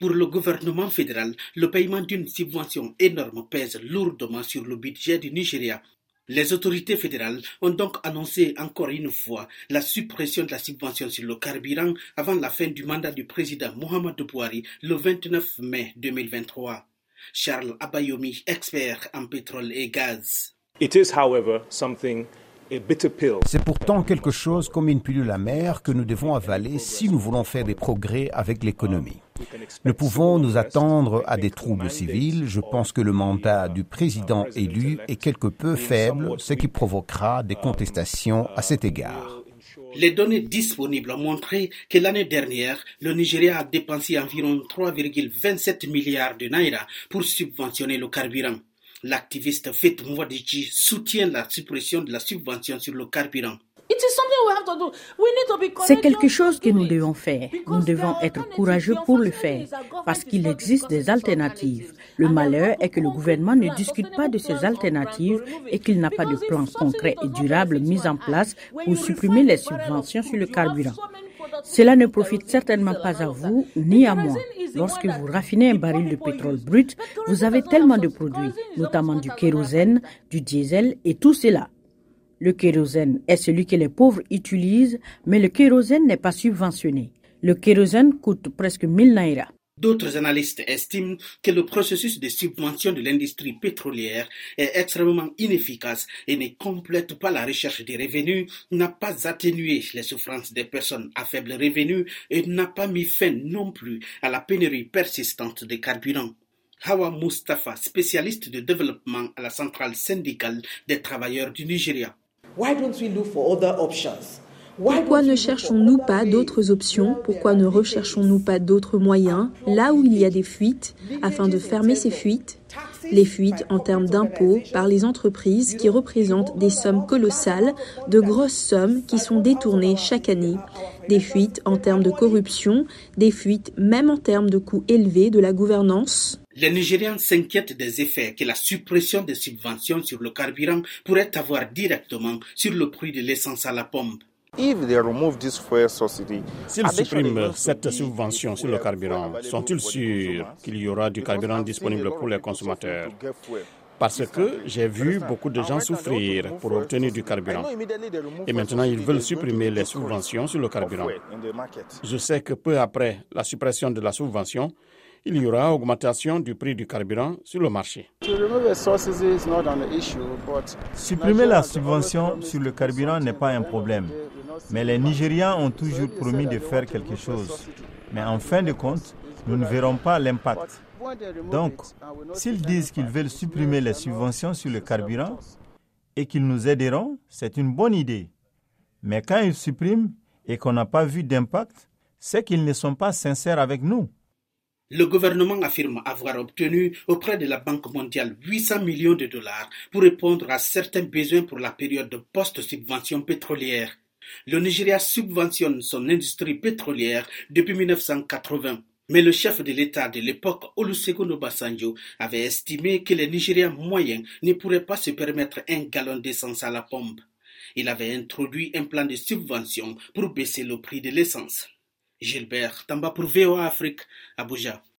Pour le gouvernement fédéral, le paiement d'une subvention énorme pèse lourdement sur le budget du Nigeria. Les autorités fédérales ont donc annoncé encore une fois la suppression de la subvention sur le carburant avant la fin du mandat du président Mohamed Bouhari le 29 mai 2023. Charles Abayomi, expert en pétrole et gaz. C'est pourtant quelque chose comme une pilule amère que nous devons avaler si nous voulons faire des progrès avec l'économie. Nous pouvons nous attendre à des troubles civils. Je pense que le mandat du président élu est quelque peu faible, ce qui provoquera des contestations à cet égard. Les données disponibles ont montré que l'année dernière, le Nigeria a dépensé environ 3,27 milliards de naira pour subventionner le carburant. L'activiste Fit Mwadichi soutient la suppression de la subvention sur le carburant. C'est quelque chose que nous devons faire. Nous devons être courageux pour le faire parce qu'il existe des alternatives. Le malheur est que le gouvernement ne discute pas de ces alternatives et qu'il n'a pas de plan concret et durable mis en place pour supprimer les subventions sur le carburant. Cela ne profite certainement pas à vous ni à moi. Lorsque vous raffinez un baril de pétrole brut, vous avez tellement de produits, notamment du kérosène, du diesel et tout cela. Le kérosène est celui que les pauvres utilisent, mais le kérosène n'est pas subventionné. Le kérosène coûte presque 1000 naira. D'autres analystes estiment que le processus de subvention de l'industrie pétrolière est extrêmement inefficace et ne complète pas la recherche des revenus, n'a pas atténué les souffrances des personnes à faible revenu et n'a pas mis fin non plus à la pénurie persistante des carburants. Hawa Mustafa, spécialiste de développement à la centrale syndicale des travailleurs du Nigeria. Pourquoi ne cherchons-nous pas d'autres options? Pourquoi ne recherchons-nous pas d'autres moyens? Là où il y a des fuites afin de fermer ces fuites Les fuites en termes d'impôts par les entreprises qui représentent des sommes colossales, de grosses sommes qui sont détournées chaque année. Des fuites en termes de corruption, des fuites même en termes de coûts élevés de la gouvernance. Les Nigérians s'inquiètent des effets que la suppression des subventions sur le carburant pourrait avoir directement sur le prix de l'essence à la pompe. S'ils suppriment cette subvention sur le carburant, sont-ils sûrs qu'il y aura du carburant disponible pour les consommateurs? parce que j'ai vu beaucoup de gens souffrir pour obtenir du carburant. Et maintenant, ils veulent supprimer les subventions sur le carburant. Je sais que peu après la suppression de la subvention, il y aura augmentation du prix du carburant sur le marché. Supprimer la subvention sur le carburant n'est pas un problème. Mais les Nigérians ont toujours promis de faire quelque chose. Mais en fin de compte, nous ne verrons pas l'impact. Donc, s'ils disent qu'ils veulent supprimer les subventions sur le carburant et qu'ils nous aideront, c'est une bonne idée. Mais quand ils suppriment et qu'on n'a pas vu d'impact, c'est qu'ils ne sont pas sincères avec nous. Le gouvernement affirme avoir obtenu auprès de la Banque mondiale 800 millions de dollars pour répondre à certains besoins pour la période de post-subvention pétrolière. Le Nigeria subventionne son industrie pétrolière depuis 1980. Mais le chef de l'État de l'époque, Olusegun Obasanjo, avait estimé que les Nigériens moyens ne pourraient pas se permettre un gallon d'essence à la pompe. Il avait introduit un plan de subvention pour baisser le prix de l'essence. Gilbert Tamba pour VOA Afrique, Abuja.